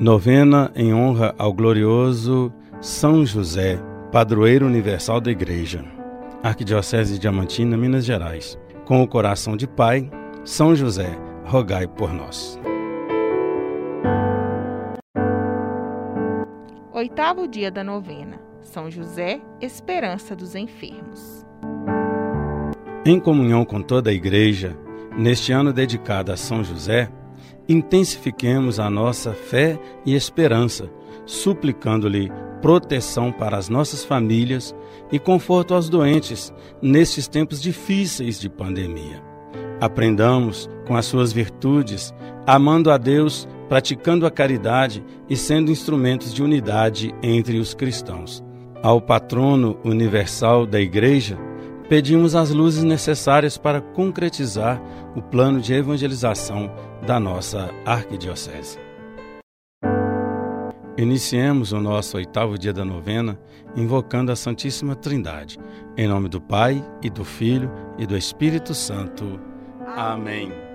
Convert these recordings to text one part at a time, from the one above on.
Novena em honra ao glorioso São José, padroeiro universal da Igreja. Arquidiocese de Diamantina, Minas Gerais. Com o coração de Pai, São José, rogai por nós. Oitavo dia da novena. São José, esperança dos enfermos. Em comunhão com toda a Igreja, neste ano dedicado a São José, intensifiquemos a nossa fé e esperança, suplicando-lhe proteção para as nossas famílias e conforto aos doentes nestes tempos difíceis de pandemia. Aprendamos com as suas virtudes, amando a Deus, praticando a caridade e sendo instrumentos de unidade entre os cristãos. Ao patrono universal da Igreja, pedimos as luzes necessárias para concretizar o plano de evangelização da nossa arquidiocese. Iniciemos o nosso oitavo dia da novena invocando a Santíssima Trindade, em nome do Pai e do Filho e do Espírito Santo. Amém.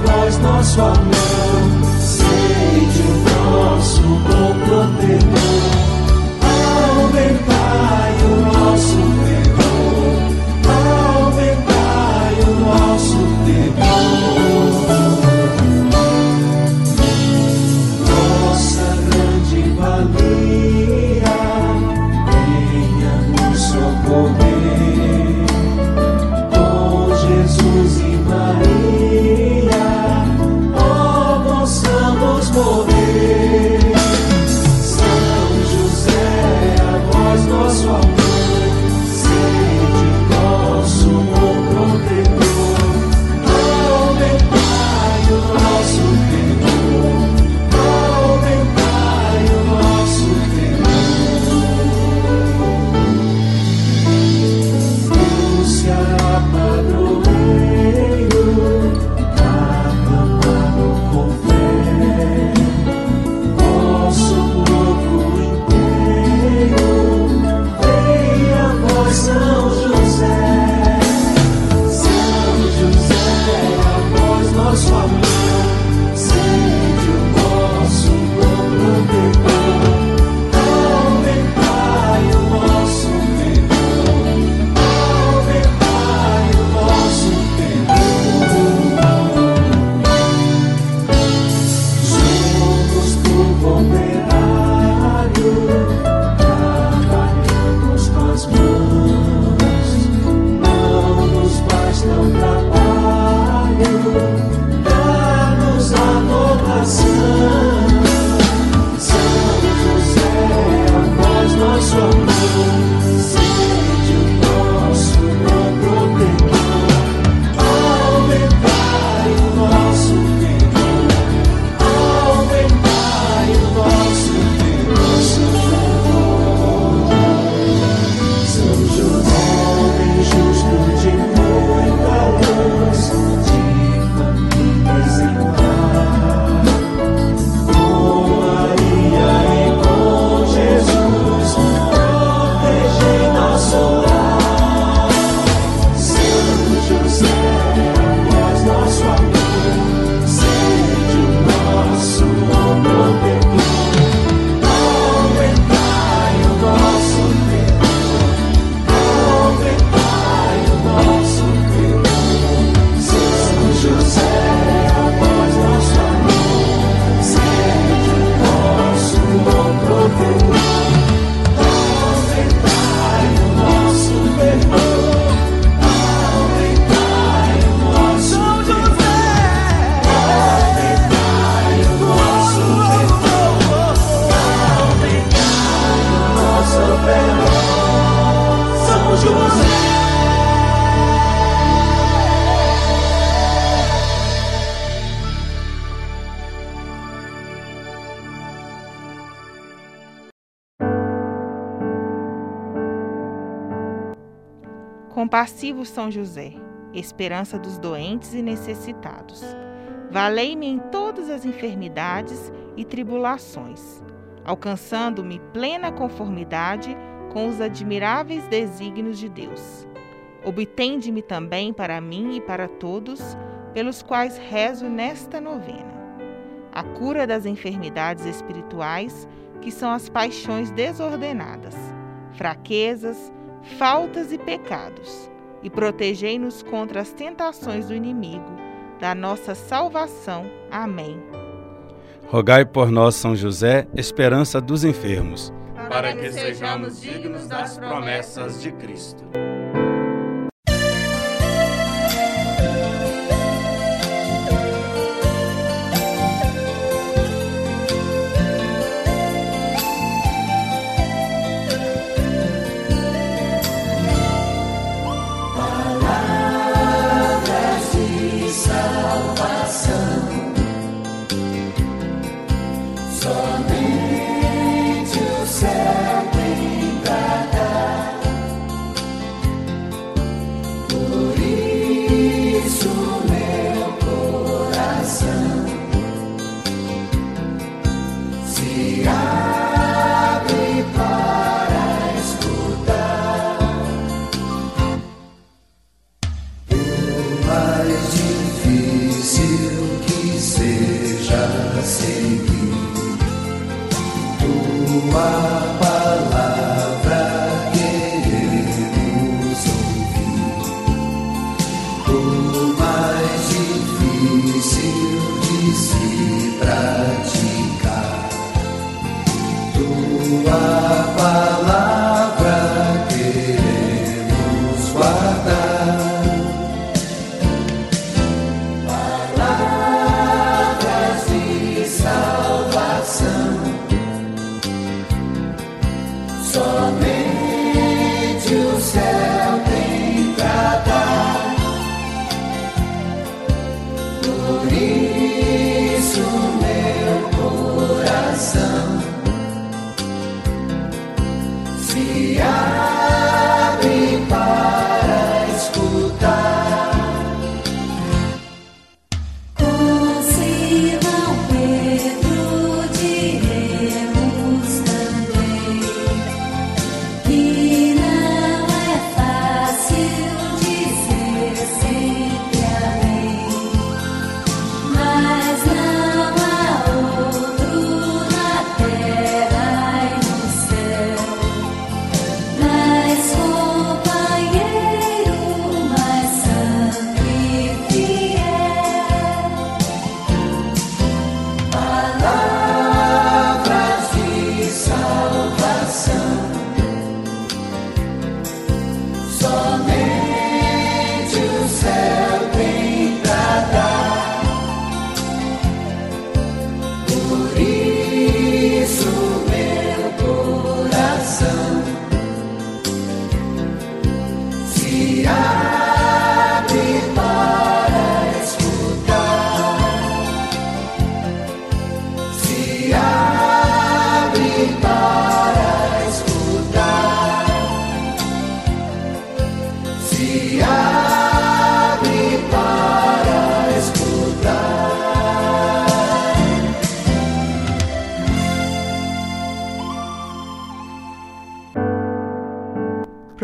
Aumentai o nosso perdão. Compassivo São José, esperança dos doentes e necessitados, valei-me em todas as enfermidades e tribulações, alcançando-me plena conformidade com os admiráveis desígnios de Deus. Obtende-me também para mim e para todos, pelos quais rezo nesta novena. A cura das enfermidades espirituais, que são as paixões desordenadas, fraquezas, faltas e pecados, e protegei-nos contra as tentações do inimigo, da nossa salvação. Amém. Rogai por nós, São José, esperança dos enfermos, para que sejamos dignos das promessas de Cristo.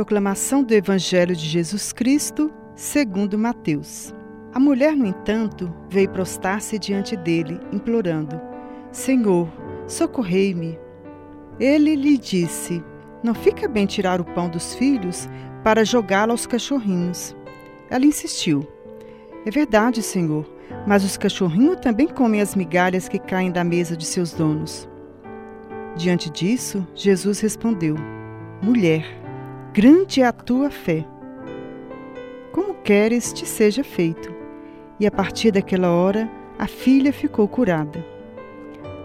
Proclamação do Evangelho de Jesus Cristo, segundo Mateus. A mulher, no entanto, veio prostar-se diante dele, implorando: Senhor, socorrei-me. Ele lhe disse: Não fica bem tirar o pão dos filhos para jogá-lo aos cachorrinhos. Ela insistiu: É verdade, Senhor, mas os cachorrinhos também comem as migalhas que caem da mesa de seus donos. Diante disso, Jesus respondeu: Mulher, Grande é a tua fé. Como queres te seja feito. E a partir daquela hora, a filha ficou curada.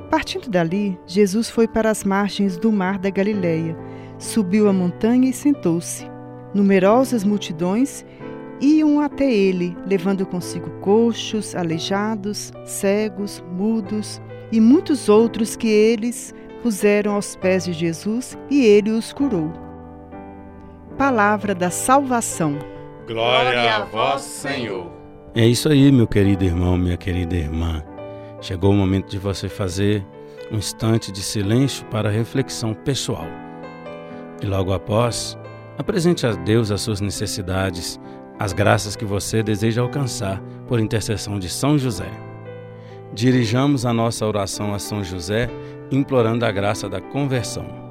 Partindo dali, Jesus foi para as margens do mar da Galileia, subiu a montanha e sentou-se. Numerosas multidões iam até ele, levando consigo coxos, aleijados, cegos, mudos e muitos outros que eles puseram aos pés de Jesus e ele os curou. Palavra da salvação. Glória a vós, Senhor. É isso aí, meu querido irmão, minha querida irmã. Chegou o momento de você fazer um instante de silêncio para reflexão pessoal. E logo após, apresente a Deus as suas necessidades, as graças que você deseja alcançar por intercessão de São José. Dirijamos a nossa oração a São José, implorando a graça da conversão.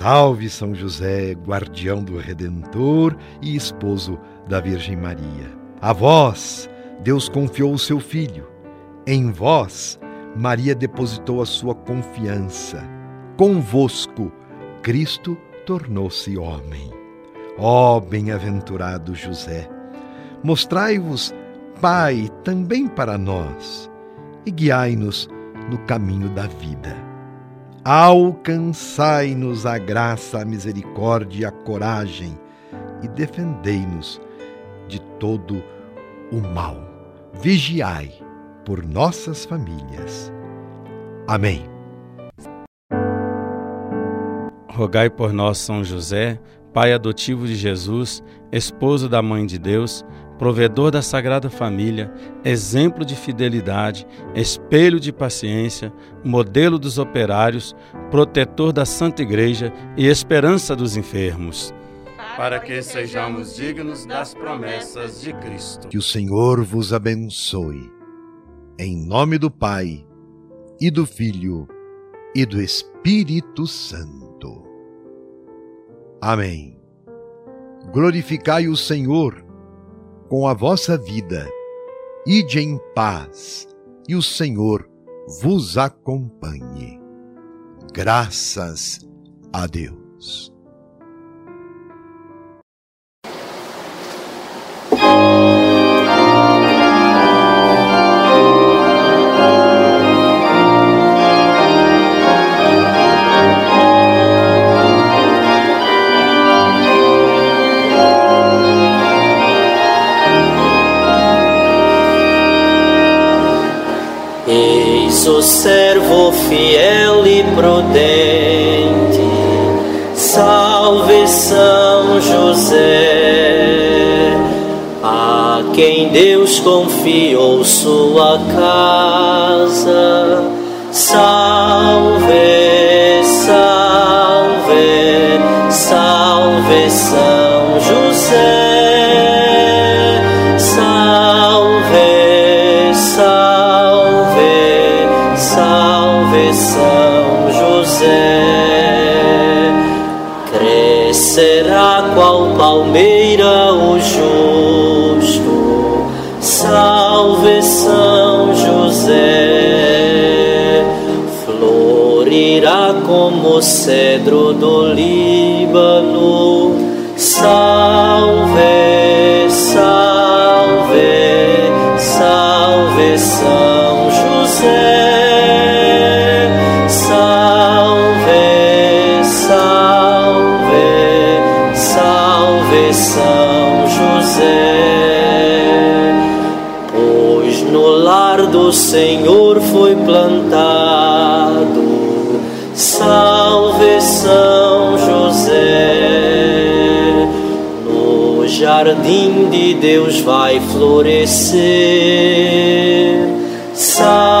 Salve São José, guardião do Redentor e esposo da Virgem Maria. A vós, Deus confiou o seu Filho. Em vós, Maria depositou a sua confiança. Convosco, Cristo tornou-se homem. Ó oh, bem-aventurado José, mostrai-vos Pai também para nós e guiai-nos no caminho da vida alcançai-nos a graça, a misericórdia a coragem e defendei-nos de todo o mal. Vigiai por nossas famílias. Amém. Rogai por nós, São José, pai adotivo de Jesus, esposo da Mãe de Deus, provedor da Sagrada Família, exemplo de fidelidade, espelho de paciência, modelo dos operários, protetor da Santa Igreja e esperança dos enfermos. Para que sejamos dignos das promessas de Cristo. Que o Senhor vos abençoe. Em nome do Pai, e do Filho, e do Espírito Santo. Amém. Glorificai o Senhor com a vossa vida. Ide em paz, e o Senhor vos acompanhe. Graças a Deus. O servo fiel e prudente, salve São José, a quem Deus confiou sua casa, salve, Senhor foi plantado. Salve São José, no jardim de Deus vai florescer. Salve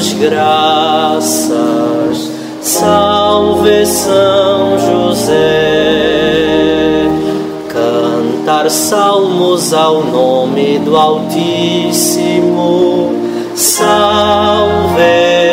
darmos graças. Salve São José. Cantar salmos ao nome do Altíssimo. Salve